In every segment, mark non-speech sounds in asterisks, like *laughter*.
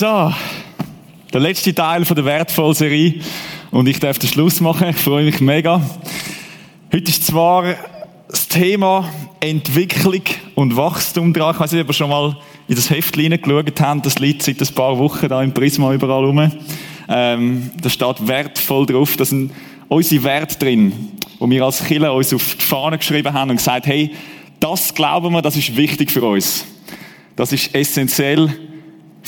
So, der letzte Teil von der wertvollen Serie und ich darf den Schluss machen. Ich freue mich mega. Heute ist zwar das Thema Entwicklung und Wachstum dran. Ich weiß nicht, ob ihr schon mal in das Heft hineingeschaut habt. Das liegt seit ein paar Wochen da im Prisma überall rum. Ähm, da steht wertvoll drauf. Da sind unsere Werte drin, wo wir als Killer uns auf die Fahne geschrieben haben und gesagt, hey, das glauben wir, das ist wichtig für uns. Das ist essentiell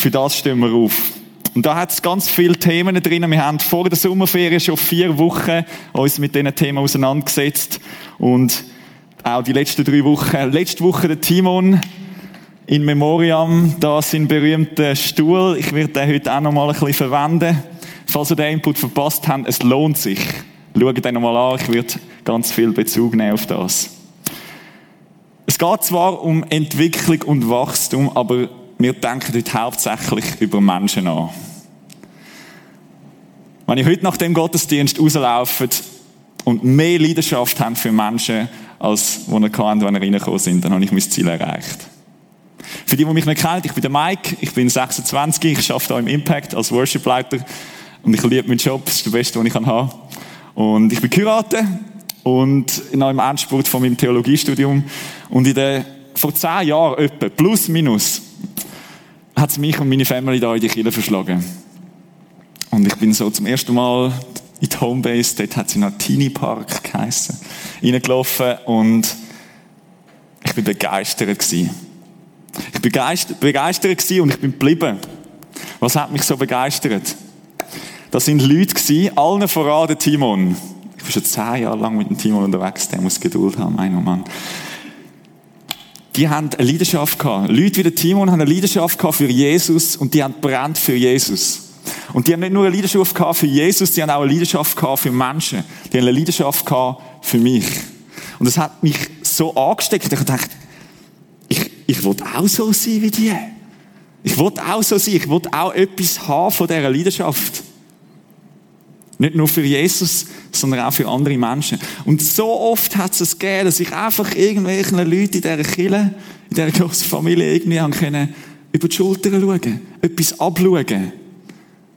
für das stehen wir auf. Und da hat es ganz viele Themen drin. Wir haben vor der Sommerferien schon vier Wochen uns mit diesen Themen auseinandergesetzt. Und auch die letzten drei Wochen. Letzte Woche der Timon in Memoriam, da sind berühmte Stuhl. Ich werde den heute auch noch mal ein bisschen verwenden. Falls ihr den Input verpasst habt, es lohnt sich. Schaut den noch mal an. Ich werde ganz viel Bezug nehmen auf das. Es geht zwar um Entwicklung und Wachstum, aber wir denken heute hauptsächlich über Menschen an. Wenn ihr heute nach dem Gottesdienst rauslauft und mehr Leidenschaft habt für Menschen, als wo ihr kennt, wenn ihr reingekommen sind, dann habe ich mein Ziel erreicht. Für die, die mich nicht kennen, ich bin der Mike, ich bin 26, ich arbeite hier im Impact als Worship-Leiter und ich liebe meinen Job, das ist der beste, den ich kann. Und ich bin geheiratet und noch im Endspurt von meinem Theologiestudium und in den, vor zehn Jahren etwa, plus minus, hat es mich und meine Family da in die Kirche verschlagen. Und ich bin so zum ersten Mal in die Homebase, dort hat sie noch Teenie Park geheissen, reingelaufen und ich bin begeistert gewesen. Ich bin begeistert, begeistert gewesen und ich bin geblieben. Was hat mich so begeistert? Das sind Leute gewesen, allen voran der Timon. Ich bin schon zehn Jahre lang mit dem Timon unterwegs, der muss Geduld haben, mein Mann die haben eine Leidenschaft gehabt. Leute wie der Timon haben eine Leidenschaft gehabt für Jesus und die haben brennt für Jesus. Und die haben nicht nur eine Leidenschaft gehabt für Jesus, die haben auch eine Leidenschaft gehabt für Menschen. Die haben eine Leidenschaft gehabt für mich. Und das hat mich so angesteckt. Ich dachte, ich, ich will auch so sein wie die. Ich will auch so sein. Ich will auch etwas haben von dieser Leidenschaft. Nicht nur für Jesus, sondern auch für andere Menschen. Und so oft hat es gegeben, dass ich einfach irgendwelchen Leuten in dieser Kirche, in dieser grossen Familie irgendwie haben können, über die Schulter schauen, etwas abschauen,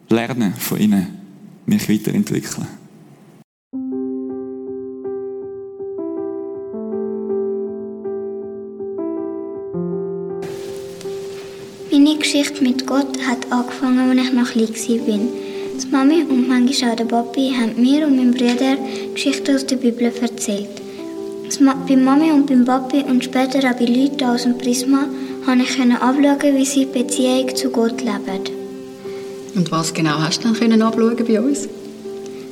lernen von ihnen, mich weiterentwickeln. Meine Geschichte mit Gott hat angefangen, als ich noch klein war. Die Mami und manchmal auch der Papi haben mir und meinem Bruder Geschichten aus der Bibel erzählt. Bei Mami und beim Papi und später auch bei Leuten aus dem Prisma konnte ich abschauen, wie sie die Beziehung zu Gott leben. Und was genau hast du dann abschauen bei uns?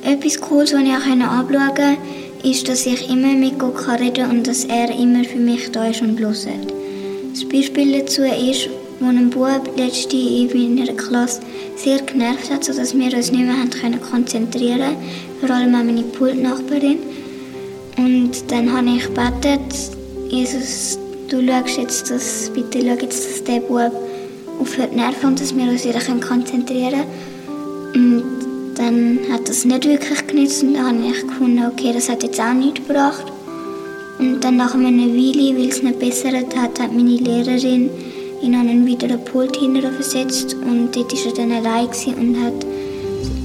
Etwas Cooles, was ich auch anschauen konnte, ist, dass ich immer mit Gott reden kann und dass er immer für mich da ist und hört. Das Beispiel dazu ist, wo ein Bub letzte in meiner Klasse sehr genervt hat, sodass wir uns nicht mehr konzentrieren konnten, vor allem auch meine Pultnachbarin. Und dann habe ich gebetet, Jesus, du schaust jetzt, dass, bitte schau jetzt, dass der Bub aufhört nerven und dass wir uns wieder konzentrieren können. Und dann hat das nicht wirklich genützt und dann habe ich gefunden, okay, das hat jetzt auch nichts gebracht. Und dann nach einer Weile, weil es nicht besser hat, hat meine Lehrerin ihn an wieder einen Pult versetzt und dort war er dann allein und hat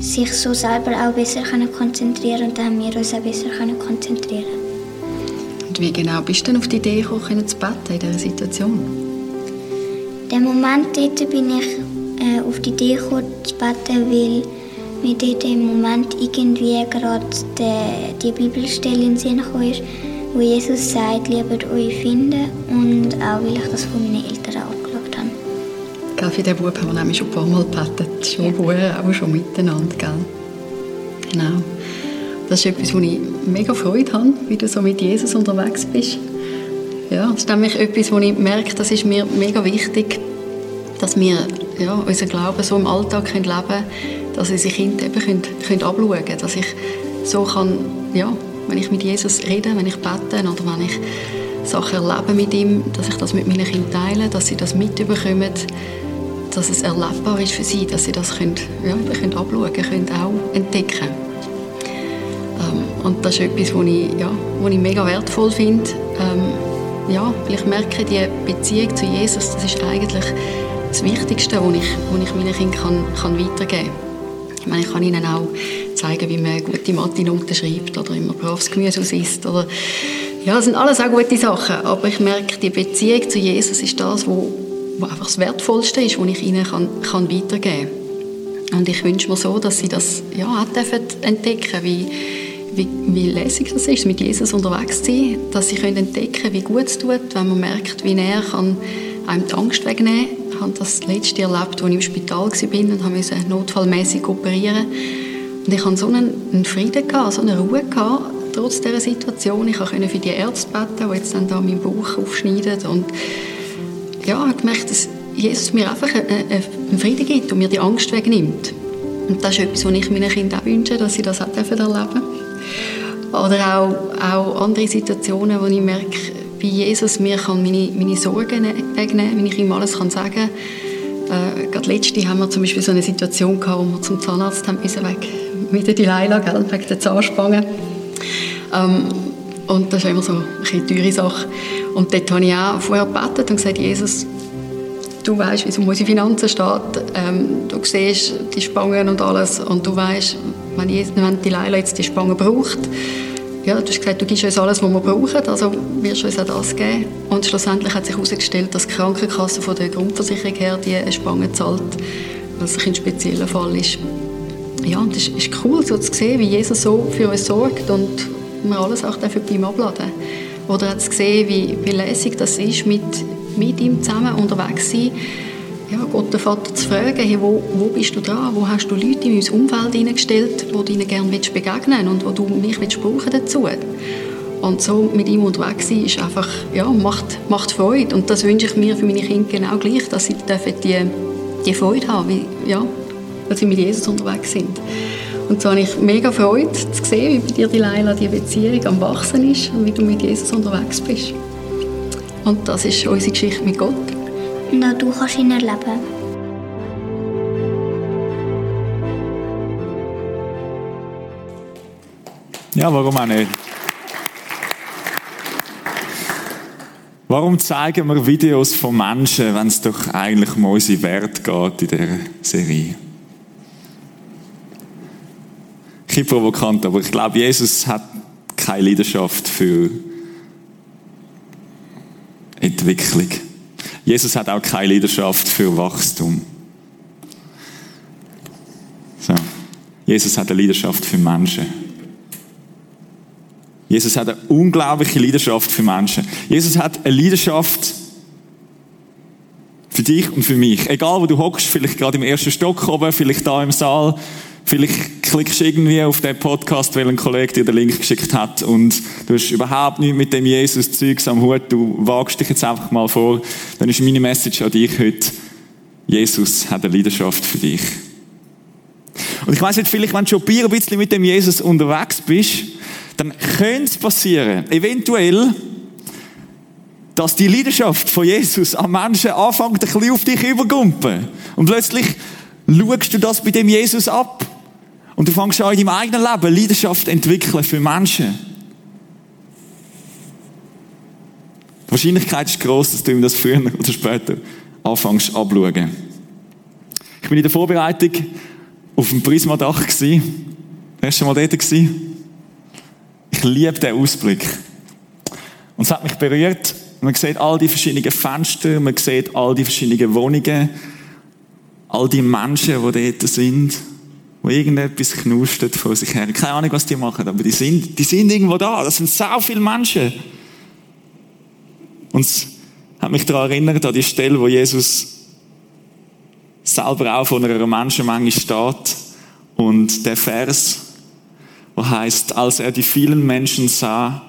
sich so selber auch besser konzentrieren und dann haben wir uns auch besser konzentrieren Und wie genau bist du denn auf die Idee gekommen, zu beten in dieser Situation? In dem Moment dort bin ich äh, auf die Idee gekommen, zu beten, weil mir dort im Moment irgendwie gerade die, die Bibelstelle in den Sinn kam, wo Jesus sagt, liebet euch finden und auch weil ich das von meinen Eltern auch Gell, für den Bub haben wir nämlich schon ein paar Mal gebetet, schon ja. vorher, schon miteinander. Gell? Genau. Das ist etwas, wo ich mega Freude habe, wie du so mit Jesus unterwegs bist. Ja, das ist nämlich etwas, wo ich merke, das ist mir mega wichtig, dass wir ja, unseren Glauben so im Alltag leben können, dass unsere Kinder eben können, können abschauen können, dass ich so kann, ja, wenn ich mit Jesus rede, wenn ich bete oder wenn ich Sachen erlebe mit ihm, dass ich das mit meinen Kindern teile, dass sie das mitbekommen, dass es erlebbar ist für sie, dass sie das können, ja, können abschauen können, auch entdecken ähm, Und das ist etwas, was ich, ja, was ich mega wertvoll finde. Ähm, ja, weil ich merke, die Beziehung zu Jesus, das ist eigentlich das Wichtigste, was ich, was ich meinen Kindern kann, kann weitergeben kann. Ich meine, ich kann ihnen auch zeigen, wie man gute Mathe-Noten schreibt oder man braves Gemüse isst. Oder ja, das sind alles auch gute Sachen. Aber ich merke, die Beziehung zu Jesus ist das, wo, wo einfach das Wertvollste ist, was ich ihnen kann, kann weitergeben kann. Und ich wünsche mir so, dass sie das ja, auch entdecken wie, wie, wie lässig das ist, mit Jesus unterwegs zu sein. Dass sie können entdecken wie gut es tut, wenn man merkt, wie näher kann einem die Angst wegnehmen kann ich habe das letzte erlebt, als ich im Spital war und musste notfallmäßig operieren. Und ich hatte so einen, Frieden, gehabt, so eine Ruhe, gehabt, trotz dieser Situation. Ich konnte für die Ärzte beten, die jetzt dann da meinen Bauch aufschneiden. Und ja, habe gemerkt, dass Jesus mir einfach einen Frieden gibt und mir die Angst wegnimmt. Und das ist etwas, was ich meinen Kindern auch wünsche, dass sie das auch erleben dürfen. Oder auch, auch andere Situationen, wo ich merke, wie Jesus mir kann meine, meine Sorgen wegnehmen kann, wenn ich ihm alles kann sagen kann. Äh, gerade letzte haben wir zum Beispiel so eine Situation gehabt, wo wir zum Zahnarzt haben müssen, weg, mit der Delilah, gell, wegen der Zahnspange. Ähm, und das ist immer so eine teure Sache. Und dort habe ich auch vorher gebetet und gesagt, Jesus, du weißt, wie es um unsere Finanzen steht. Ähm, du siehst die Spangen und alles. Und du weißt, wenn, wenn die Leila jetzt die Spangen braucht, ja, du hast gesagt, du gibst uns alles, was wir brauchen, also wirst du uns auch das geben. Und schlussendlich hat sich herausgestellt, dass die Krankenkasse von der Grundversicherung her die Spange zahlt, was ein spezieller Fall ist. Ja, und es ist cool, so zu sehen, wie Jesus so für uns sorgt und wir alles auch dafür bei ihm abladen. Oder zu sehen, wie, wie lässig das ist, mit, mit ihm zusammen unterwegs zu sein ja, Gott den Vater zu fragen, hey, wo, wo bist du dran? Wo hast du Leute in mein Umfeld hineingestellt, wo du ihnen gerne begegnen und wo du mich willst brauchen dazu? Und so mit ihm unterwegs sein, ist einfach, ja, macht, macht Freude. Und das wünsche ich mir für meine Kinder genau gleich, dass sie die, die Freude haben, wie, ja, dass sie mit Jesus unterwegs sind. Und so habe ich mega Freude zu sehen, wie bei dir, die Leila, die Beziehung am Wachsen ist und wie du mit Jesus unterwegs bist. Und das ist unsere Geschichte mit Gott und auch du kannst ihn erleben. Ja, warum auch nicht? Warum zeigen wir Videos von Menschen, wenn es doch eigentlich um unsere Werte geht in dieser Serie? Ein provokant, aber ich glaube, Jesus hat keine Leidenschaft für Entwicklung. Jesus hat auch keine Leidenschaft für Wachstum. So. Jesus hat eine Leidenschaft für Menschen. Jesus hat eine unglaubliche Leidenschaft für Menschen. Jesus hat eine Leidenschaft für dich und für mich. Egal wo du hockst, vielleicht gerade im ersten Stock oben, vielleicht da im Saal, Vielleicht klickst irgendwie auf den Podcast, weil ein Kollege dir den Link geschickt hat und du hast überhaupt nichts mit dem Jesus-Zeugs am Hut, du wagst dich jetzt einfach mal vor. Dann ist meine Message an dich heute, Jesus hat eine Leidenschaft für dich. Und ich weiss nicht, vielleicht, wenn du schon ein bisschen mit dem Jesus unterwegs bist, dann könnte es passieren, eventuell, dass die Leidenschaft von Jesus an Menschen anfängt, ein bisschen auf dich übergumpen. Und plötzlich schaust du das bei dem Jesus ab. Und du fängst an in deinem eigenen Leben Leidenschaft entwickeln für Menschen. Die Wahrscheinlichkeit ist groß, dass du ihm das früher *laughs* oder später anfängst abzuschauen. Ich bin in der Vorbereitung auf dem Prismadach gewesen. Erst mal dort gewesen. Ich liebe den Ausblick. Und es hat mich berührt. Man sieht all die verschiedenen Fenster, man sieht all die verschiedenen Wohnungen, all die Menschen, die dort sind wo irgendetwas knustet vor sich her. Keine Ahnung, was die machen, aber die sind, die sind irgendwo da. Das sind so viele Menschen. Und es hat mich daran erinnert, an die Stelle, wo Jesus selber auch von einer Menschenmenge steht. Und der Vers, wo heißt, als er die vielen Menschen sah,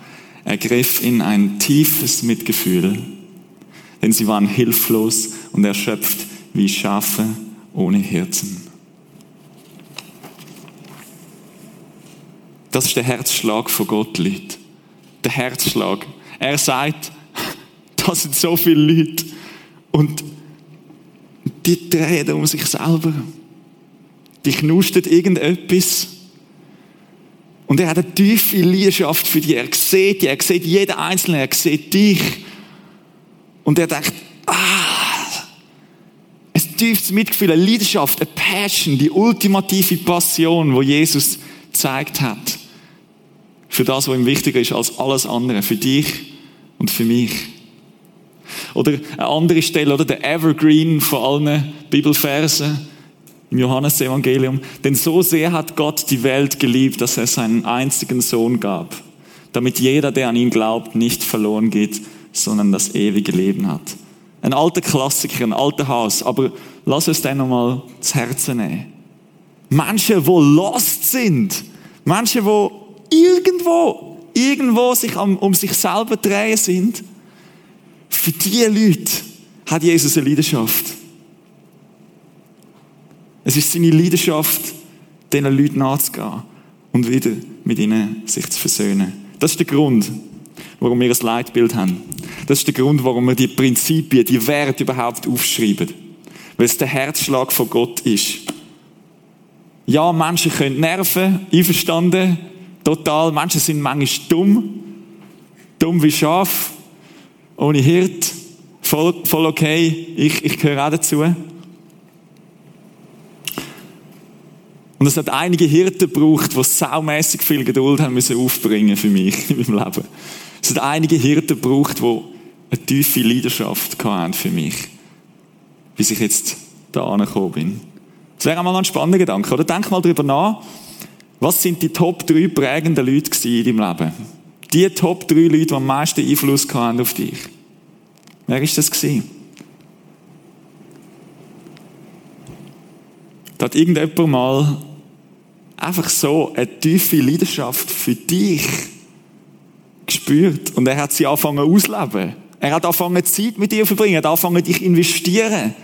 ergriff ihn ein tiefes Mitgefühl, denn sie waren hilflos und erschöpft wie Schafe ohne Herzen. Das ist der Herzschlag von Gott, Leute. Der Herzschlag. Er sagt, *laughs* das sind so viele Leute. Und die drehen um sich selber. Die knustet irgendetwas. Und er hat eine tiefe Leidenschaft für dich. Er sieht dich, er sieht jeden Einzelnen, er sieht dich. Und er denkt, ah, tiefes Mitgefühl, eine Leidenschaft, eine Passion, die ultimative Passion, wo Jesus gezeigt hat. Für das, was ihm wichtiger ist als alles andere. Für dich und für mich. Oder eine andere Stelle, oder der Evergreen von allen Bibelversen im Johannesevangelium. Denn so sehr hat Gott die Welt geliebt, dass er seinen einzigen Sohn gab, damit jeder, der an ihn glaubt, nicht verloren geht, sondern das ewige Leben hat. Ein alter Klassiker, ein alter Haus, aber lass uns den nochmal zu Herzen nehmen. Menschen, wo lost sind, Menschen, wo irgendwo, irgendwo sich um sich selber drehen sind, für diese Leute hat Jesus eine Leidenschaft. Es ist seine Leidenschaft, diesen Leuten nachzugehen und wieder mit ihnen sich zu versöhnen. Das ist der Grund, warum wir ein Leitbild haben. Das ist der Grund, warum wir die Prinzipien, die Werte überhaupt aufschreiben. Weil es der Herzschlag von Gott ist. Ja, Menschen können nerven, einverstanden, total. Menschen sind manchmal dumm, dumm wie Schaf, ohne Hirt, voll, voll okay, ich, ich gehöre auch dazu. Und es hat einige Hirten gebraucht, die saumässig viel Geduld haben müssen aufbringen für mich *laughs* in meinem Leben. Es hat einige Hirten gebraucht, die eine tiefe Leidenschaft hatten für mich. Bis ich jetzt da angekommen bin. Das wäre einmal ein spannender Gedanke, oder? Denk mal darüber nach. Was sind die Top 3 prägenden Leute in deinem Leben? Die Top 3 Leute, die am meisten Einfluss hatten auf dich. Wer ist das gewesen? Da hat irgendjemand mal einfach so eine tiefe Leidenschaft für dich gespürt und er hat sie angefangen auszuleben. Er hat angefangen Zeit mit dir zu verbringen, er hat angefangen dich investieren.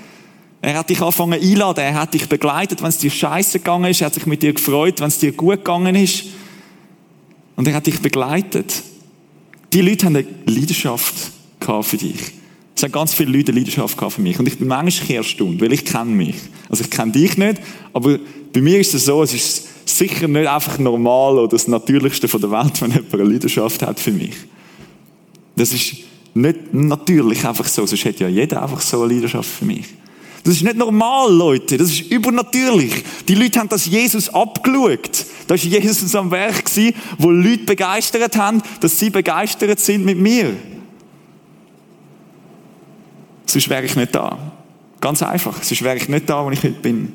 Er hat dich angefangen einladen, er hat dich begleitet, wenn es dir scheiße gegangen ist, er hat sich mit dir gefreut, wenn es dir gut gegangen ist. Und er hat dich begleitet. Die Leute haben eine Leidenschaft für dich. Es haben ganz viele Leute eine Leidenschaft für mich. Und ich bin manchmal erstaunt, weil ich kenne mich. Also ich kenne dich nicht, aber bei mir ist es so, es ist sicher nicht einfach normal oder das Natürlichste von der Welt, *laughs* wenn jemand eine Leidenschaft hat für mich. Das ist nicht natürlich einfach so, sonst hätte ja jeder einfach so eine Leidenschaft für mich. Das ist nicht normal, Leute. Das ist übernatürlich. Die Leute haben das Jesus abgeschaut. Da war Jesus am Werk, wo Leute begeistert haben, dass sie begeistert sind mit mir. Sonst wäre ich nicht da. Ganz einfach. Sonst wäre ich nicht da, wo ich heute bin.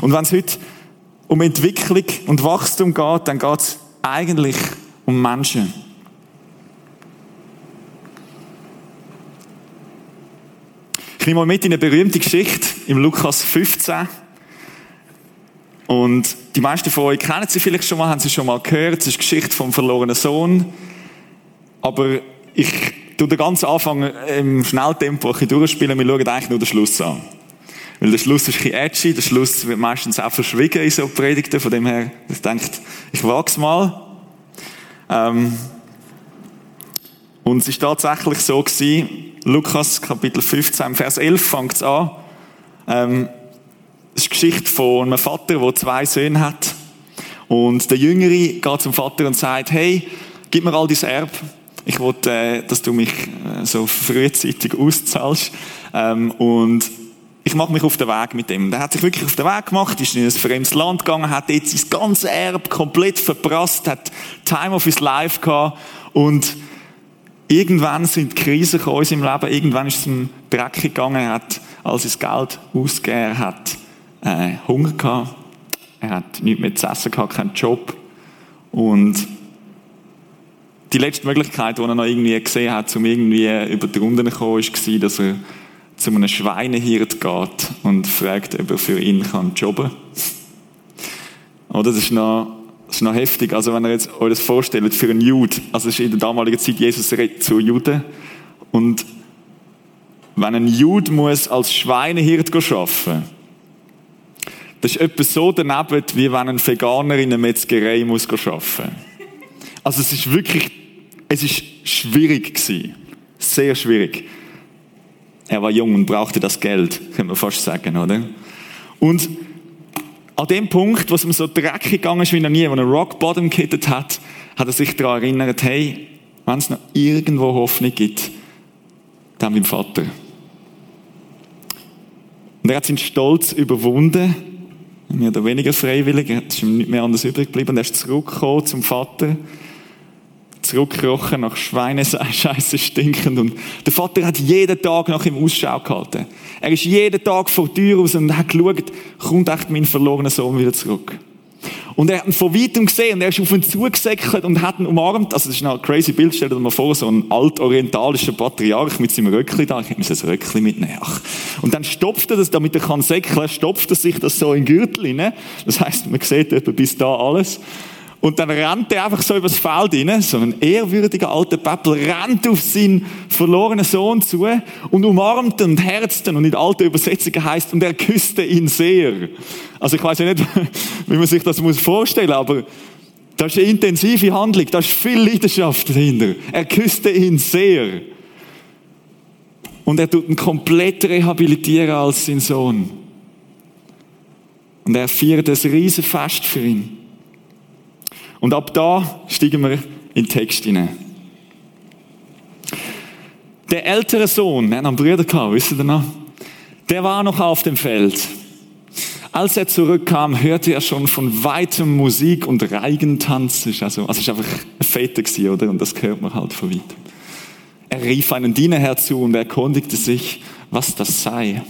Und wenn es heute um Entwicklung und Wachstum geht, dann geht es eigentlich um Menschen. Nehme mal mit in eine berühmte Geschichte im Lukas 15. Und die meisten von euch kennen sie vielleicht schon mal, haben sie schon mal gehört. Es ist die Geschichte vom verlorenen Sohn. Aber ich tue den ganzen Anfang im Schnelltempo ein bisschen durchspielen. Wir schauen eigentlich nur den Schluss an. Weil der Schluss ist ein bisschen edgy. Der Schluss wird meistens auch verschwiegen in so Predigten. Von dem her, ich denke, ich wag's mal. Ähm, und es ist tatsächlich so gewesen, Lukas Kapitel 15, Vers 11 fängt es an. Ähm, das ist die Geschichte von einem Vater, der zwei Söhne hat. Und der Jüngere geht zum Vater und sagt, hey, gib mir all dein Erb. Ich will, äh, dass du mich äh, so frühzeitig auszahlst. Ähm, und ich mache mich auf den Weg mit dem. Der hat sich wirklich auf den Weg gemacht, ist in ein fremdes Land gegangen, hat jetzt sein ganzes Erb komplett verprasst, hat Time of his life gehabt und Irgendwann sind Krisen in seinem Leben, irgendwann ist es ihm dreckig gegangen, er hat all sein Geld ausgegeben, er hat äh, Hunger gehabt, er hat nichts mehr zu essen gehabt, keinen Job. Und die letzte Möglichkeit, die er noch irgendwie gesehen hat, um irgendwie über die Runden zu kommen, war, dass er zu einem Schweinehirt geht und fragt, ob er für ihn jobben kann. Oder das ist noch das ist noch heftig. Also, wenn ihr jetzt euch das vorstellt, für einen Jude, also, es ist in der damaligen Zeit, Jesus redet zu Juden. Und, wenn ein Jude muss als Schweinehirt arbeiten das ist etwas so daneben, wie wenn ein Veganer in einer Metzgerei muss arbeiten Also, es ist wirklich, es ist schwierig gewesen. Sehr schwierig. Er war jung und brauchte das Geld, könnte man fast sagen, oder? Und, an dem Punkt, wo es ihm so dreckig gegangen ist wie noch nie, wo er Rock Bottom gehittet hat, hat er sich daran erinnert, hey, wenn es noch irgendwo Hoffnung gibt, dann beim Vater. Und er hat seinen Stolz überwunden, mehr oder weniger freiwillig, es ist ihm nicht mehr anders übrig geblieben. Und er ist zurückgekommen zum Vater, zurückgekrochen nach Schweinescheiße stinkend. Und der Vater hat jeden Tag nach ihm Ausschau gehalten. Er ist jeden Tag vor die Tür raus und hat geschaut, kommt echt mein verlorener Sohn wieder zurück. Und er hat ihn von weitem gesehen und er ist auf ihn zugesäckelt und hat ihn umarmt. Also das ist ein crazy Bild. Stell dir mal vor, so ein altorientalischer Patriarch mit seinem Röckli da. Ich muss ein Röckli mitnehmen. Ach. Und dann stopft er das, damit er kann säckeln, stopft er sich das so in den Gürtel rein. Das heißt, man sieht etwa bis da alles. Und dann rennt er einfach so übers Feld rein, so ein ehrwürdiger alter Pappel, rennt auf seinen verlorenen Sohn zu und umarmt ihn und herzt ihn und in alter Übersetzung heißt und er küsste ihn sehr. Also ich weiß ja nicht, *laughs* wie man sich das muss vorstellen, aber das ist eine intensive Handlung, da ist viel Leidenschaft dahinter. Er küsste ihn sehr. Und er tut ihn komplett rehabilitieren als sein Sohn. Und er feiert ein Riesenfest für ihn. Und ab da steigen wir in den Text hinein. Der ältere Sohn, er hat einen Bruder gehabt, wisst ihr noch? Der war noch auf dem Feld. Als er zurückkam, hörte er schon von weitem Musik und Reigentanz. Also, also es war einfach ein Fete gewesen, oder? Und das hört man halt von weitem. Er rief einen Diener herzu und erkundigte sich, was das sei.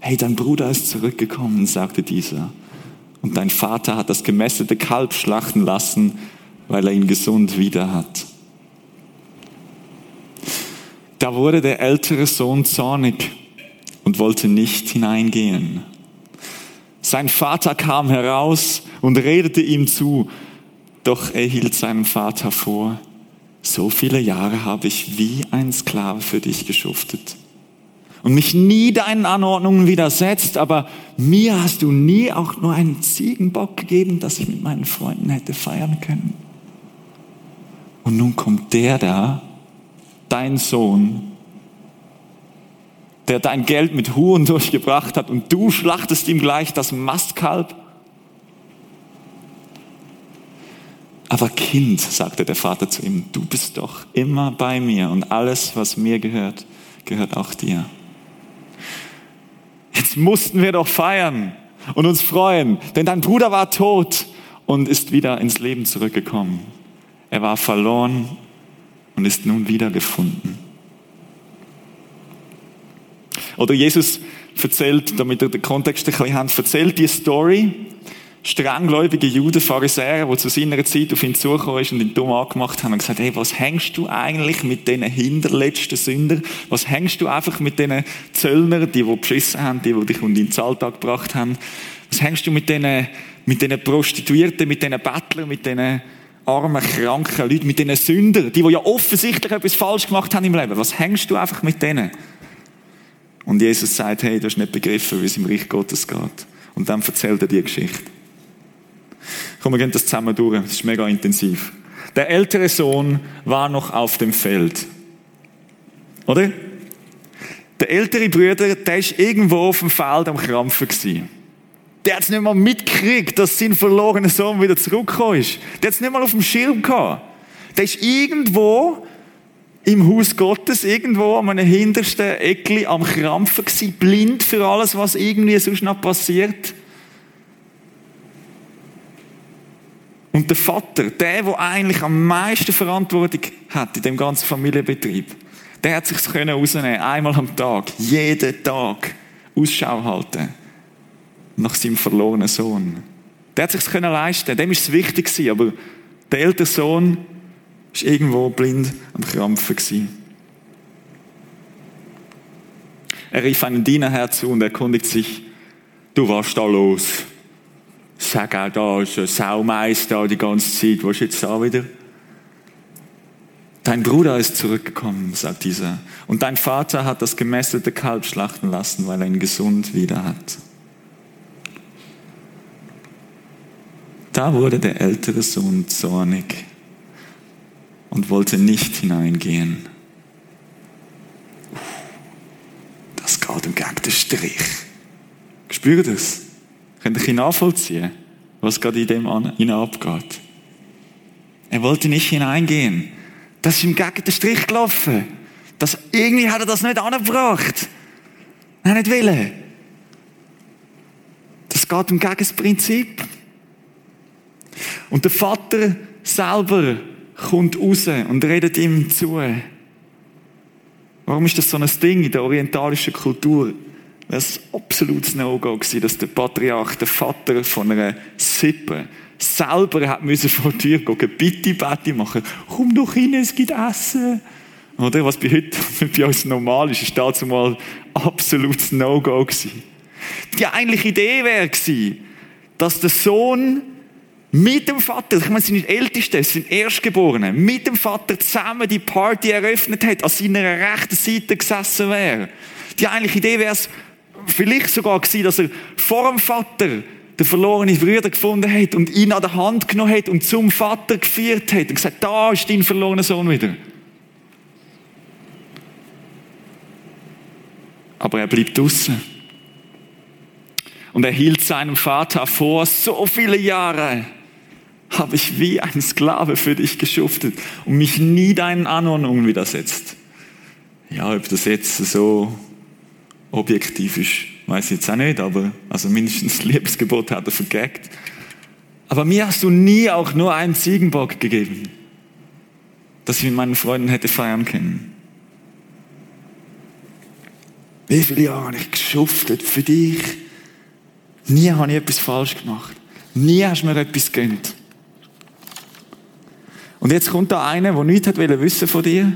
Hey, dein Bruder ist zurückgekommen, sagte dieser. Und dein Vater hat das gemästete Kalb schlachten lassen, weil er ihn gesund wieder hat. Da wurde der ältere Sohn zornig und wollte nicht hineingehen. Sein Vater kam heraus und redete ihm zu, doch er hielt seinem Vater vor, so viele Jahre habe ich wie ein Sklave für dich geschuftet und mich nie deinen Anordnungen widersetzt, aber mir hast du nie auch nur einen Ziegenbock gegeben, dass ich mit meinen Freunden hätte feiern können. Und nun kommt der da, dein Sohn, der dein Geld mit Huren durchgebracht hat und du schlachtest ihm gleich das Mastkalb. Aber Kind, sagte der Vater zu ihm, du bist doch immer bei mir und alles, was mir gehört, gehört auch dir. Jetzt mussten wir doch feiern und uns freuen, denn dein Bruder war tot und ist wieder ins Leben zurückgekommen. Er war verloren und ist nun wiedergefunden. Oder Jesus erzählt, damit ihr den Kontext ein bisschen habt, erzählt die Story strenggläubige Juden, Pharisäer, die zu seiner Zeit auf ihn zugekommen ist und ihn dumm angemacht haben und gesagt, hey, was hängst du eigentlich mit diesen hinterletzten Sündern? Was hängst du einfach mit diesen Zöllnern, die, die beschissen haben, die, die dich um den Alltag gebracht haben? Was hängst du mit diesen, mit diesen Prostituierten, mit diesen Bettlern, mit diesen armen, kranken Leuten, mit diesen Sündern, die, die ja offensichtlich etwas falsch gemacht haben im Leben? Was hängst du einfach mit denen? Und Jesus sagt, hey, du hast nicht begriffen, wie es im Reich Gottes geht. Und dann erzählt er die Geschichte. Komm, wir gehen das zusammen durch. Das ist mega intensiv. Der ältere Sohn war noch auf dem Feld. Oder? Der ältere Bruder, der ist irgendwo auf dem Feld am Krampfen gewesen. Der hat es nicht mal mitgekriegt, dass sein verlorener Sohn wieder zurückgekommen ist. Der hat es nicht mal auf dem Schirm gehabt. Der ist irgendwo im Haus Gottes, irgendwo an einem hintersten Eckli am Krampfen gewesen, blind für alles, was irgendwie sonst noch passiert. Und der Vater, der, der eigentlich am meisten Verantwortung hat in dem ganzen Familienbetrieb, der hat sich können rausnehmen, einmal am Tag, jeden Tag Ausschau halten nach seinem verlorenen Sohn. Der hat sich können leisten, dem ist es wichtig gewesen, aber der ältere Sohn ist irgendwo blind am Krampfen gewesen. Er rief einen Diener herzu und erkundigt sich, du warst da los? Sag auch da ist ein Saumeister die ganze Zeit. Wo ist jetzt da wieder? Dein Bruder ist zurückgekommen, sagt dieser. Und dein Vater hat das gemästete Kalb schlachten lassen, weil er ihn gesund wieder hat. Da wurde der ältere Sohn zornig und wollte nicht hineingehen. Das geht ihm gegen den Strich. Spürt das? Könnt ihr nachvollziehen, was gerade in dem hinein abgeht? Er wollte nicht hineingehen. Das ist ihm gegen den Strich gelaufen. Das, irgendwie hat er das nicht angebracht. Er nicht wollen. geht um Gegensprinzip. Und der Vater selber kommt raus und redet ihm zu. Warum ist das so ein Ding in der orientalischen Kultur? Das war ein No-Go dass der Patriarch, der Vater von einer Sippe, selber hat müssen vor die Tür gehen, bitte, bitte machen. Komm doch rein, es gibt Essen. Oder? Was bei heute *laughs* bei uns normal ist, ist dazu mal absolutes No-Go gewesen. Die eigentliche Idee wäre gewesen, dass der Sohn mit dem Vater, ich meine, sie sind Älteste, sie sind Erstgeborene, mit dem Vater zusammen die Party eröffnet hat, an seiner rechten Seite gesessen wäre. Die eigentliche Idee wäre es vielleicht sogar gewesen, dass er vor dem Vater den verlorenen Bruder gefunden hat und ihn an der Hand genommen hat und zum Vater geführt hat und gesagt, da ist dein verlorener Sohn wieder. Aber er blieb draußen. Und er hielt seinem Vater vor, so viele Jahre habe ich wie ein Sklave für dich geschuftet und mich nie deinen Anordnungen widersetzt. Ja, ob das jetzt so objektiv ist, weiß ich jetzt auch nicht, aber also mindestens das *laughs* Liebesgebot hat er vergeckt. Aber mir hast du nie auch nur einen Ziegenbock gegeben, dass ich mit meinen Freunden hätte feiern können. Wie viele Jahre habe ich geschuftet für dich? Nie habe ich etwas falsch gemacht. Nie hast du mir etwas gegönnt. Und jetzt kommt da einer, der nichts hat wissen von dir.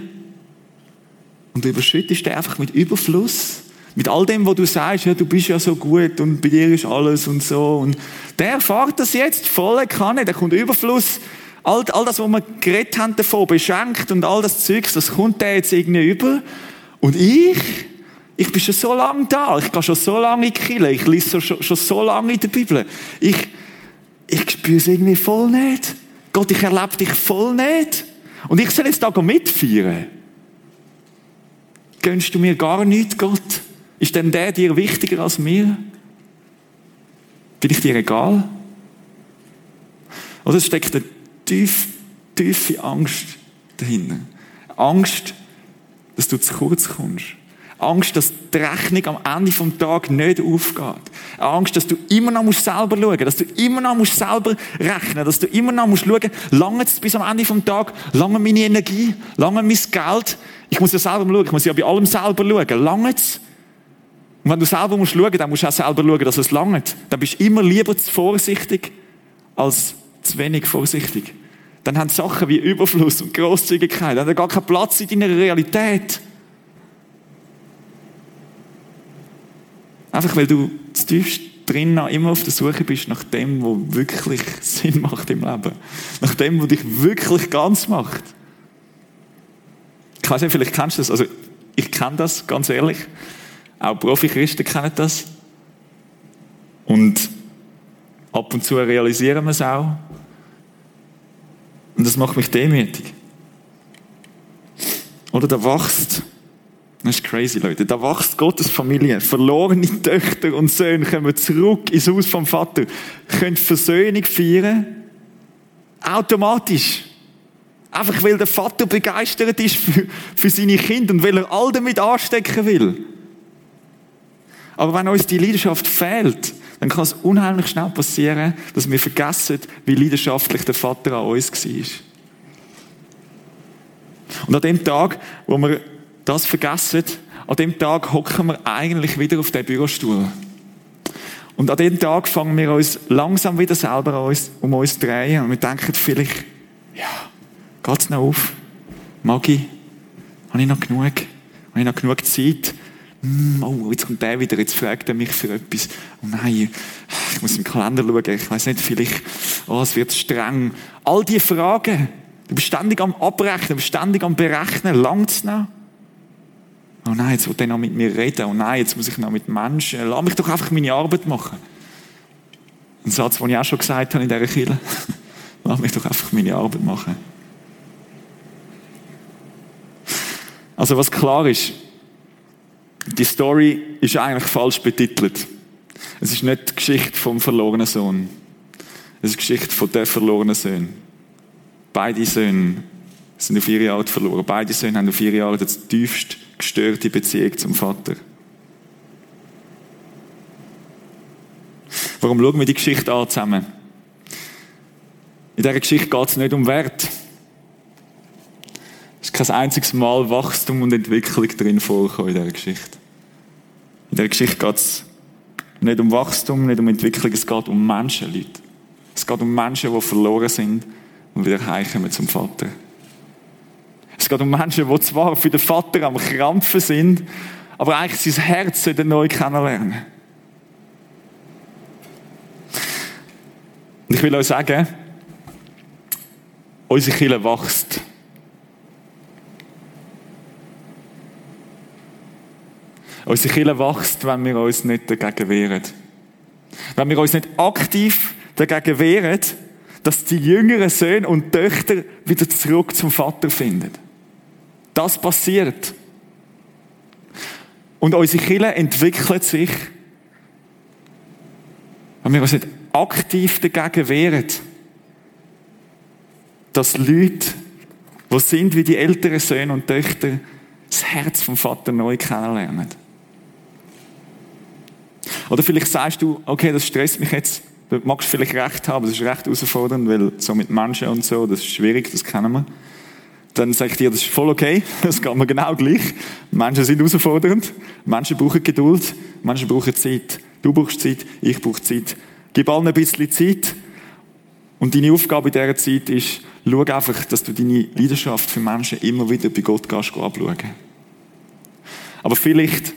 Und du überschüttest den einfach mit Überfluss. Mit all dem, was du sagst, ja, du bist ja so gut und bei dir ist alles und so. Und der erfahrt das jetzt volle Kanne. Da kommt Überfluss. All, all das, was wir geredet haben davon, beschenkt und all das Zeugs, das kommt der jetzt irgendwie über. Und ich, ich bin schon so lange da. Ich gehe schon so lange in die. Ich lese schon, schon so lange in der Bibel. Ich, ich spüre es irgendwie voll nicht. Gott, ich erlebe dich voll nicht. Und ich soll jetzt da mitfeiern. Gönnst du mir gar nichts, Gott? Ist denn der dir wichtiger als mir? Bin ich dir egal? Oder steckt eine tiefe, tiefe Angst dahinter? Angst, dass du zu kurz kommst. Angst, dass die Rechnung am Ende vom Tag nicht aufgeht. Angst, dass du immer noch musst selber schauen, dass du immer noch musst selber rechnen, dass du immer noch musst schauen, lange es bis am Ende vom Tag, lange meine Energie, lange mein Geld. Ich muss ja selber schauen, ich muss ja bei allem selber schauen, lange es. Und wenn du selber musst schauen, dann musst du auch selber schauen, dass es langt. Dann bist du immer lieber zu vorsichtig als zu wenig vorsichtig. Dann haben Sachen wie Überfluss und Großzügigkeit, dann haben gar keinen Platz in deiner Realität. Einfach weil du tiefst drin immer auf der Suche bist nach dem, was wirklich *laughs* Sinn macht im Leben. Nach dem, was dich wirklich ganz macht. Ich weiß nicht, vielleicht kennst du das. Also, ich kenne das, ganz ehrlich. Auch Profi-Christen kennen das. Und ab und zu realisieren wir es auch. Und das macht mich demütig. Oder da wachst das ist crazy, Leute. Da wächst Gottes Familie. Verlorene Töchter und Söhne kommen zurück ins Haus vom Vater, können Versöhnung feiern. Automatisch. Einfach weil der Vater begeistert ist für, für seine Kinder und weil er all damit anstecken will. Aber wenn uns die Leidenschaft fehlt, dann kann es unheimlich schnell passieren, dass wir vergessen, wie leidenschaftlich der Vater an uns war. Und an dem Tag, wo wir das vergessen, an dem Tag hocken wir eigentlich wieder auf dem Bürostuhl. Und an dem Tag fangen wir uns langsam wieder selber um uns zu drehen und wir denken vielleicht, ja, geht's noch auf? Mag ich? Habe ich noch genug? Habe ich noch genug Zeit? Hm, oh, jetzt kommt der wieder, jetzt fragt er mich für etwas. Oh nein, ich muss im Kalender schauen, ich weiß nicht, vielleicht, oh, es wird streng. All diese Fragen, du bist ständig am Abrechnen, du bist ständig am Berechnen, langt's noch? Oh nein, jetzt will er noch mit mir reden. Oh nein, jetzt muss ich noch mit Menschen. Lass mich doch einfach meine Arbeit machen. Ein Satz, den ich auch schon gesagt habe in dieser Kirche. *laughs* Lass mich doch einfach meine Arbeit machen. Also was klar ist, die Story ist eigentlich falsch betitelt. Es ist nicht die Geschichte vom verlorenen Sohn. Es ist die Geschichte von der verlorenen Sohn. Beide Söhne sind auf ihre Art verloren. Beide Söhne haben auf ihre Art das tiefste gestörte Beziehung zum Vater. Warum schauen wir die Geschichte an zusammen? In dieser Geschichte geht es nicht um Wert. Es ist kein einziges Mal Wachstum und Entwicklung drin vorgekommen in dieser Geschichte. In dieser Geschichte geht es nicht um Wachstum, nicht um Entwicklung, es geht um Menschen, Leute. Es geht um Menschen, die verloren sind und wieder heimkommen zum Vater. Es geht um Menschen, die zwar für den Vater am Krampfen sind, aber eigentlich sein Herz neu kennenlernen. Und ich will euch sagen, unsere Kirche wächst. Unsere Kirche wächst, wenn wir uns nicht dagegen wehren. Wenn wir uns nicht aktiv dagegen wehren, dass die jüngeren Söhne und Töchter wieder zurück zum Vater finden. Das passiert. Und unsere Kirche entwickelt sich, wenn wir uns nicht aktiv dagegen wehren, dass Leute, die sind wie die älteren Söhne und Töchter, das Herz vom Vater neu kennenlernen. Oder vielleicht sagst du, okay, das stresst mich jetzt. Du magst vielleicht recht haben, das ist recht herausfordernd, weil so mit Menschen und so, das ist schwierig, das kennen wir. Dann sage ich dir, das ist voll okay, *laughs* das geht mir genau gleich. Menschen sind herausfordernd, Menschen brauchen Geduld, Menschen brauchen Zeit. Du brauchst Zeit, ich brauche Zeit. Gib allen ein bisschen Zeit. Und deine Aufgabe in dieser Zeit ist, schau einfach, dass du deine Leidenschaft für Menschen immer wieder bei Gott gehst, abschauen. Aber vielleicht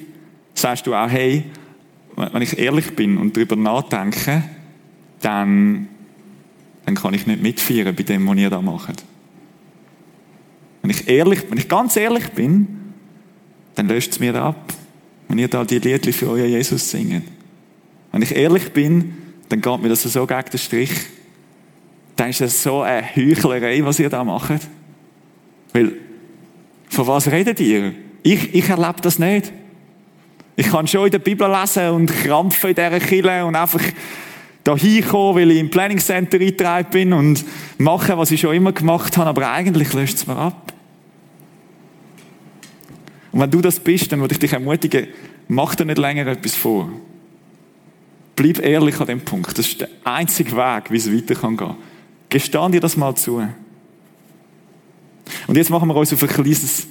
sagst du auch, hey, wenn ich ehrlich bin und darüber nachdenke, dann, dann kann ich nicht mitfeiern bei dem, was ihr da macht. Wenn ich ehrlich, wenn ich ganz ehrlich bin, dann löscht es mir ab, wenn ihr da die Lieder für euer Jesus singt. Wenn ich ehrlich bin, dann geht mir das so gegen den Strich. Dann ist das so eine Heuchlerei, was ihr da macht. Weil, von was redet ihr? Ich, ich erlebe das nicht. Ich kann schon in der Bibel lesen und krampfen in dieser Kille und einfach da hinkommen, weil ich im Planning Center eingetragen bin und machen, was ich schon immer gemacht habe, aber eigentlich löscht es mir ab. Und wenn du das bist, dann würde ich dich ermutigen, mach dir nicht länger etwas vor. Bleib ehrlich an dem Punkt. Das ist der einzige Weg, wie es weiter kann gehen. Gestand dir das mal zu. Und jetzt machen wir uns auf ein kleines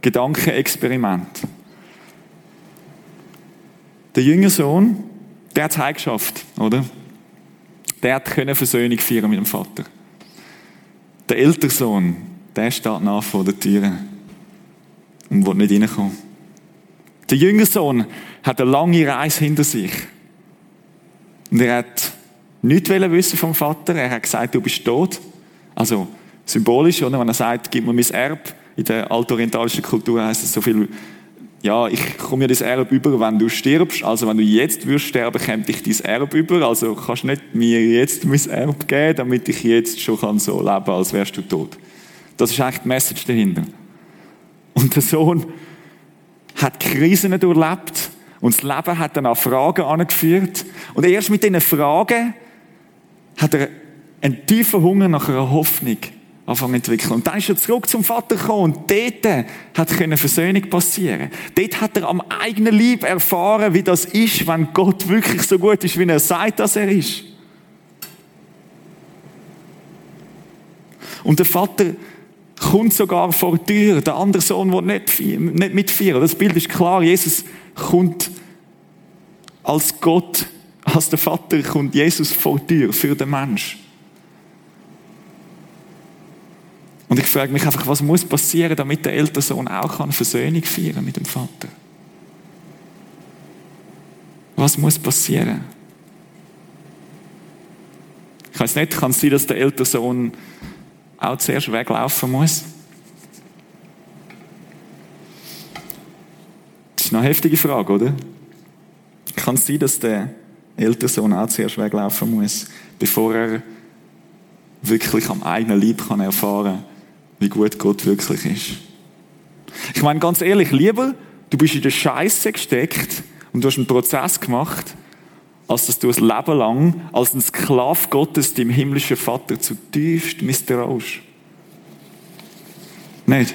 Gedankenexperiment. Der jüngere Sohn, der hat es heimgeschafft, oder? Der hat können Versöhnung feiern mit dem Vater. Der ältere Sohn, der steht nach vor der Tür und will nicht reinkommen. Der jüngere Sohn hat eine lange Reise hinter sich. Und er hat nichts wissen vom Vater. Er hat gesagt, du bist tot. Also, symbolisch, oder? Wenn er sagt, gib mir mein Erb. In der altorientalischen Kultur heißt es so viel, ja, ich komme mir das Erb über, wenn du stirbst. Also, wenn du jetzt würdest sterben, käme ich dein Erb über. Also, kannst nicht mir jetzt mein Erb geben, damit ich jetzt schon kann so leben kann, als wärst du tot. Das ist eigentlich die Message dahinter. Und der Sohn hat Krisen durchlebt und das Leben hat dann auch Fragen angeführt. Und erst mit diesen Fragen hat er einen tiefen Hunger nach einer Hoffnung anfangen entwickeln. Und dann ist er zurück zum Vater gekommen und dort hat eine Versöhnung passieren. Dort hat er am eigenen Leib erfahren, wie das ist, wenn Gott wirklich so gut ist, wie er sagt, dass er ist. Und der Vater kommt sogar vor die Tür. Der andere Sohn will nicht, nicht mitfeiern. Das Bild ist klar. Jesus kommt als Gott, als der Vater, kommt Jesus vor die Tür für den Mensch. Und ich frage mich einfach, was muss passieren, damit der ältere Sohn auch kann Versöhnung feiern mit dem Vater? Was muss passieren? Ich weiß nicht, kann es sein, dass der ältere Sohn auch zuerst weglaufen muss? Das ist eine heftige Frage, oder? Kann es sein, dass der ältere Sohn auch zuerst weglaufen muss, bevor er wirklich am eigenen Leib kann erfahren wie gut Gott wirklich ist? Ich meine, ganz ehrlich, lieber, du bist in der Scheiße gesteckt und du hast einen Prozess gemacht, als dass du ein Leben lang als ein Sklave Gottes dem himmlischen Vater zutiefst misstraust. Nicht?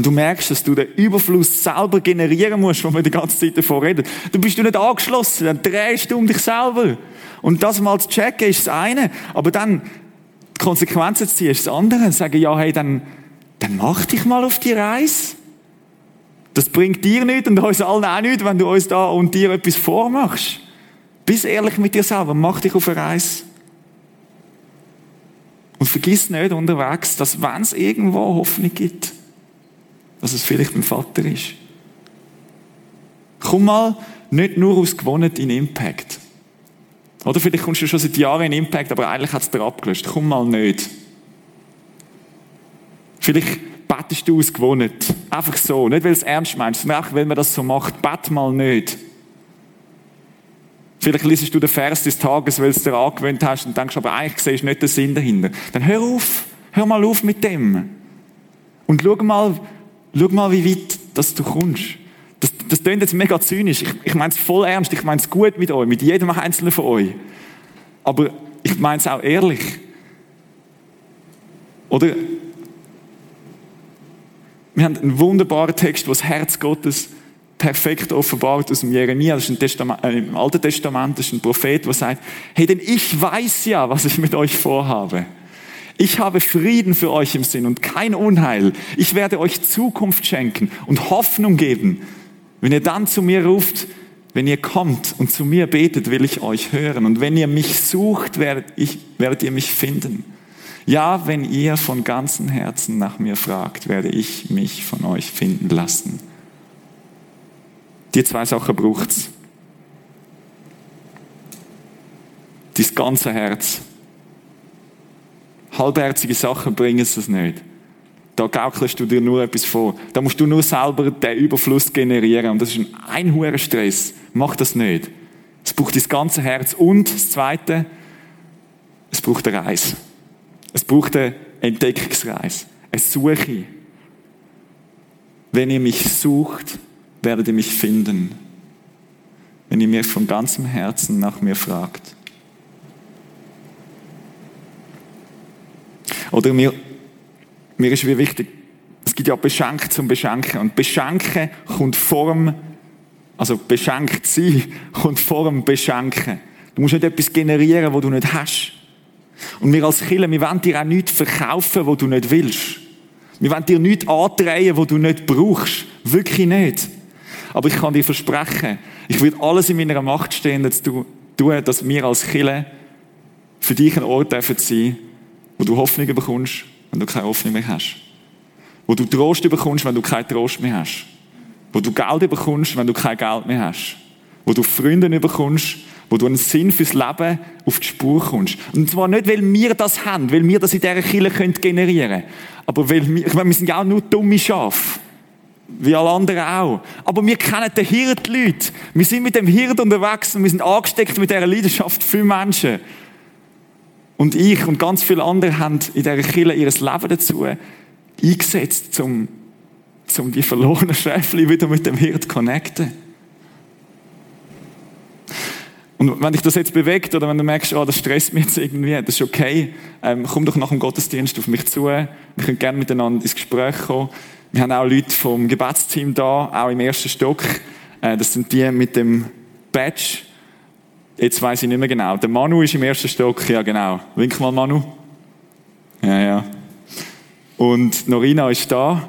und du merkst, dass du den Überfluss selber generieren musst, wo wir die ganze Zeit davon reden, dann bist du nicht angeschlossen, dann drehst du um dich selber. Und das mal zu checken ist das eine, aber dann die Konsequenzen zu ziehen ist das andere. Sagen, ja, hey, dann, dann mach dich mal auf die Reise. Das bringt dir nichts und uns allen auch nichts, wenn du uns da und dir etwas vormachst. Bist ehrlich mit dir selber, mach dich auf eine Reise. Und vergiss nicht unterwegs, dass wenn es irgendwo Hoffnung gibt, dass es vielleicht ein Vater ist. Komm mal nicht nur aus gewonnen in Impact. Oder vielleicht kommst du schon seit Jahren in Impact, aber eigentlich hat es dir abgelöst. Komm mal nicht. Vielleicht betest du aus gewonnen. Einfach so. Nicht, weil es ernst meinst, sondern auch, weil man das so macht. Bet mal nicht. Vielleicht liest du den Vers des Tages, weil du es dir angewöhnt hast und denkst, aber eigentlich siehst du nicht den Sinn dahinter. Dann hör auf. Hör mal auf mit dem. Und schau mal, schau mal, wie weit dass du kommst. Das, klingt jetzt mega zynisch. Ich, ich meine es voll ernst. Ich meine es gut mit euch, mit jedem Einzelnen von euch. Aber ich meine es auch ehrlich. Oder? Wir haben einen wunderbaren Text, wo das Herz Gottes perfekt offenbart aus dem Jeremia, das ist ein Testament, äh, im Alten Testament, das ist ein Prophet, der sagt, hey, denn ich weiß ja, was ich mit euch vorhabe. Ich habe Frieden für euch im Sinn und kein Unheil. Ich werde euch Zukunft schenken und Hoffnung geben. Wenn ihr dann zu mir ruft, wenn ihr kommt und zu mir betet, will ich euch hören. Und wenn ihr mich sucht, werdet, ich, werdet ihr mich finden. Ja, wenn ihr von ganzem Herzen nach mir fragt, werde ich mich von euch finden lassen. Die zwei Sachen braucht's. Dein ganze Herz halbherzige Sachen bringen es nicht. Da gaukelst du dir nur etwas vor. Da musst du nur selber den Überfluss generieren. Und das ist ein einhurer Stress. Mach das nicht. Es braucht das ganze Herz. Und das Zweite, es braucht eine Reise. Es braucht eine Entdeckungsreise. Eine Suche. Wenn ihr mich sucht, werdet ihr mich finden. Wenn ihr mir von ganzem Herzen nach mir fragt. Oder mir, mir ist wie wichtig, es gibt ja Beschenk zum Beschenken. Und Beschenken kommt vorm, also beschenkt sein, *laughs* kommt vorm Beschenken. Du musst nicht etwas generieren, wo du nicht hast. Und wir als Killer, wir wollen dir auch nichts verkaufen, wo du nicht willst. Wir wollen dir nichts andrehen, wo du nicht brauchst. Wirklich nicht. Aber ich kann dir versprechen, ich würde alles in meiner Macht stehen, dass, du, dass wir als Killer für dich ein Ort dürfen sein, wo du Hoffnung bekommst, wenn du keine Hoffnung mehr hast. Wo du Trost bekommst, wenn du keinen Trost mehr hast. Wo du Geld bekommst, wenn du kein Geld mehr hast. Wo du Freunde bekommst, wo du einen Sinn fürs Leben auf die Spur kommst. Und zwar nicht, weil wir das haben, weil wir das in dieser Kirche generieren können. Aber weil wir, ich meine, wir sind ja auch nur dumme Schafe. Wie alle anderen auch. Aber wir kennen den Hirt, Leute. Wir sind mit dem Hirt unterwegs und wir sind angesteckt mit dieser Leidenschaft für Menschen. Und ich und ganz viele andere haben in dieser Kirche ihr Leben dazu eingesetzt, um, um die verlorenen Schäfchen wieder mit dem Hirt zu connecten. Und wenn dich das jetzt bewegt oder wenn du merkst, oh, das stresst mich jetzt irgendwie, das ist okay, ähm, komm doch nach dem Gottesdienst auf mich zu. Wir können gerne miteinander ins Gespräch kommen. Wir haben auch Leute vom Gebetsteam da, auch im ersten Stock. Äh, das sind die mit dem Badge Jetzt weiß ich nicht mehr genau. Der Manu ist im ersten Stock, ja genau. Wink mal Manu. Ja, ja. Und Norina ist da.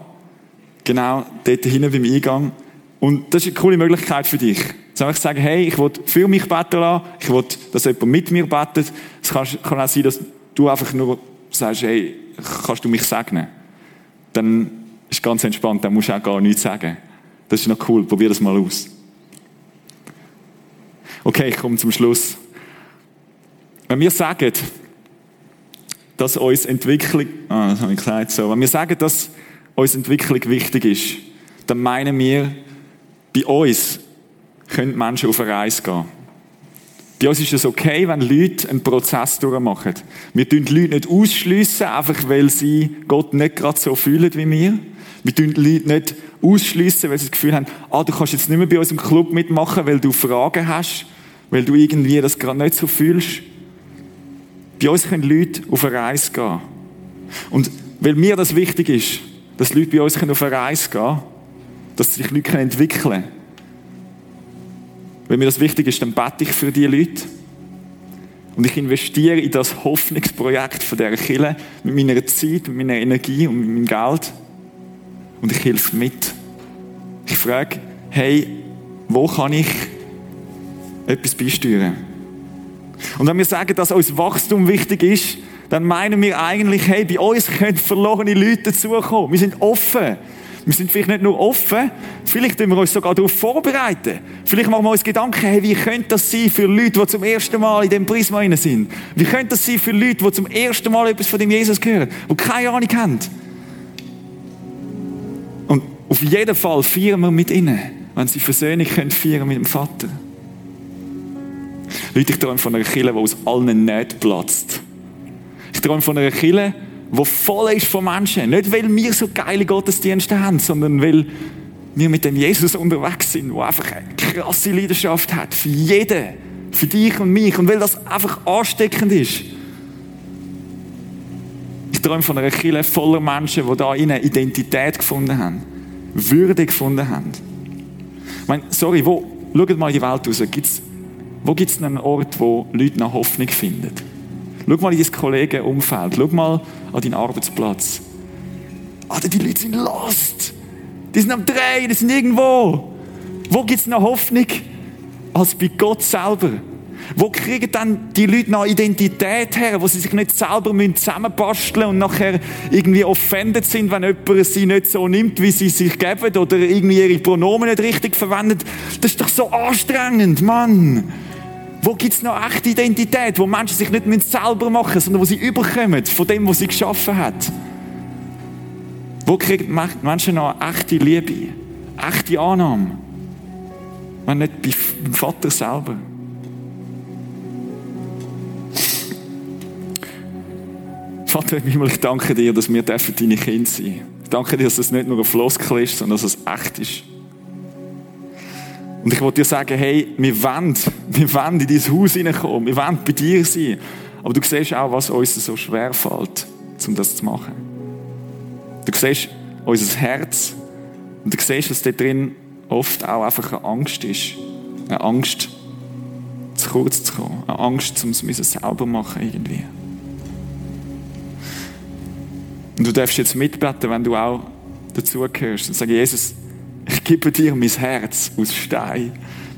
Genau, dort hinten beim Eingang. Und das ist eine coole Möglichkeit für dich. Jetzt einfach sagen, hey, ich will für mich beten lassen. Ich will, dass jemand mit mir betet. Es kann, kann auch sein, dass du einfach nur sagst, hey, kannst du mich segnen? Dann ist ganz entspannt, dann musst du auch gar nichts sagen. Das ist noch cool. Probier das mal aus. Okay, ich komme zum Schluss. Wenn wir sagen, dass uns Entwicklung, ah, das habe ich gesagt so, wenn wir sagen, dass uns Entwicklung wichtig ist, dann meinen wir, bei uns können Menschen auf eine Reise gehen. Bei uns ist es okay, wenn Leute einen Prozess durchmachen. Wir tun Leute nicht ausschliessen, einfach weil sie Gott nicht gerade so fühlen wie wir. Wir tun Leute nicht ausschliessen, weil sie das Gefühl haben, ah, du kannst jetzt nicht mehr bei uns im Club mitmachen, weil du Fragen hast, weil du irgendwie das gerade nicht so fühlst. Bei uns können Leute auf eine Reise gehen. Und weil mir das wichtig ist, dass Leute bei uns auf eine Reise gehen können, dass sich Leute entwickeln können. Wenn mir das wichtig ist, dann bete ich für diese Leute. Und ich investiere in das Hoffnungsprojekt von dieser Kirche mit meiner Zeit, mit meiner Energie und mit meinem Geld. Und ich helfe mit. Ich frage, hey, wo kann ich etwas beisteuern? Und wenn wir sagen, dass uns Wachstum wichtig ist, dann meinen wir eigentlich, hey, bei uns können verlorene Leute dazukommen. Wir sind offen. Wir sind vielleicht nicht nur offen, vielleicht tun wir uns sogar darauf vorbereiten. Vielleicht machen wir uns Gedanken, hey, wie könnte das sein für Leute, die zum ersten Mal in dem Prisma sind? Wie könnte das sein für Leute, die zum ersten Mal etwas von dem Jesus hören, die keine Ahnung haben? Auf jeden Fall feiern wir mit ihnen, wenn sie Versöhnung können feiern mit dem Vater. Leute, ich träume von einer Kille, die aus allen Nähten platzt. Ich träume von einer Kille, die voll ist von Menschen. Nicht, weil wir so geile Gottesdienste haben, sondern weil wir mit dem Jesus unterwegs sind, der einfach eine krasse Leidenschaft hat. Für jeden. Für dich und mich. Und weil das einfach ansteckend ist. Ich träume von einer Kirche voller Menschen, die da eine Identität gefunden haben. Würde gefunden haben. Ich meine, sorry, wo, schaut mal in die Welt raus. Gibt's, wo gibt es einen Ort, wo Leute nach Hoffnung finden? Schau mal in dein Kollegenumfeld. Schau mal an deinen Arbeitsplatz. Alter, die Leute sind lost. Die sind am Drehen, die sind irgendwo. Wo gibt es noch Hoffnung? Als bei Gott selber. Wo kriegen dann die Leute noch Identität her, wo sie sich nicht selber zusammenbasteln und nachher irgendwie offended sind, wenn jemand sie nicht so nimmt, wie sie sich geben oder irgendwie ihre Pronomen nicht richtig verwendet. Das ist doch so anstrengend, Mann. Wo gibt es noch echte Identität, wo Menschen sich nicht selber machen müssen, sondern wo sie überkommen von dem, was sie geschaffen hat? Wo kriegen Menschen noch echte Liebe, echte Annahme? Wenn nicht beim Vater selber. Vater im Himmel, ich danke dir, dass wir deine Kinder sein dürfen. Ich danke dir, dass es nicht nur ein Floskel ist, sondern dass es echt ist. Und ich wollte dir sagen, hey, wir wollen, wir wollen in dein Haus hineinkommen, wir wollen bei dir sein. Aber du siehst auch, was uns so schwer fällt, um das zu machen. Du siehst unser Herz und du siehst, dass da drin oft auch einfach eine Angst ist. Eine Angst, zu kurz zu kommen. Eine Angst, um es selber machen irgendwie. Und du darfst jetzt mitbeten, wenn du auch dazugehörst und sagen, Jesus, ich gebe dir mein Herz aus Stein.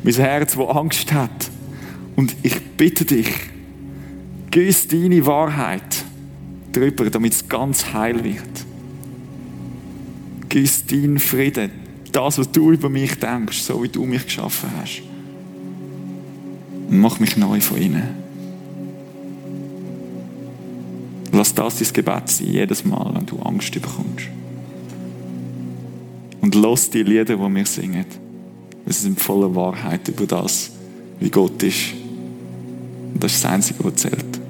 Mein Herz, das Angst hat. Und ich bitte dich, gieß deine Wahrheit drüber, damit es ganz heil wird. Gieß deinen Frieden, das, was du über mich denkst, so wie du mich geschaffen hast. Und mach mich neu von innen. Lass das dein Gebet sein, jedes Mal, wenn du Angst bekommst. Und los die Lieder, die wir singen. Wir sind voller Wahrheit über das, wie Gott ist. Und das ist das Einzige, was zählt.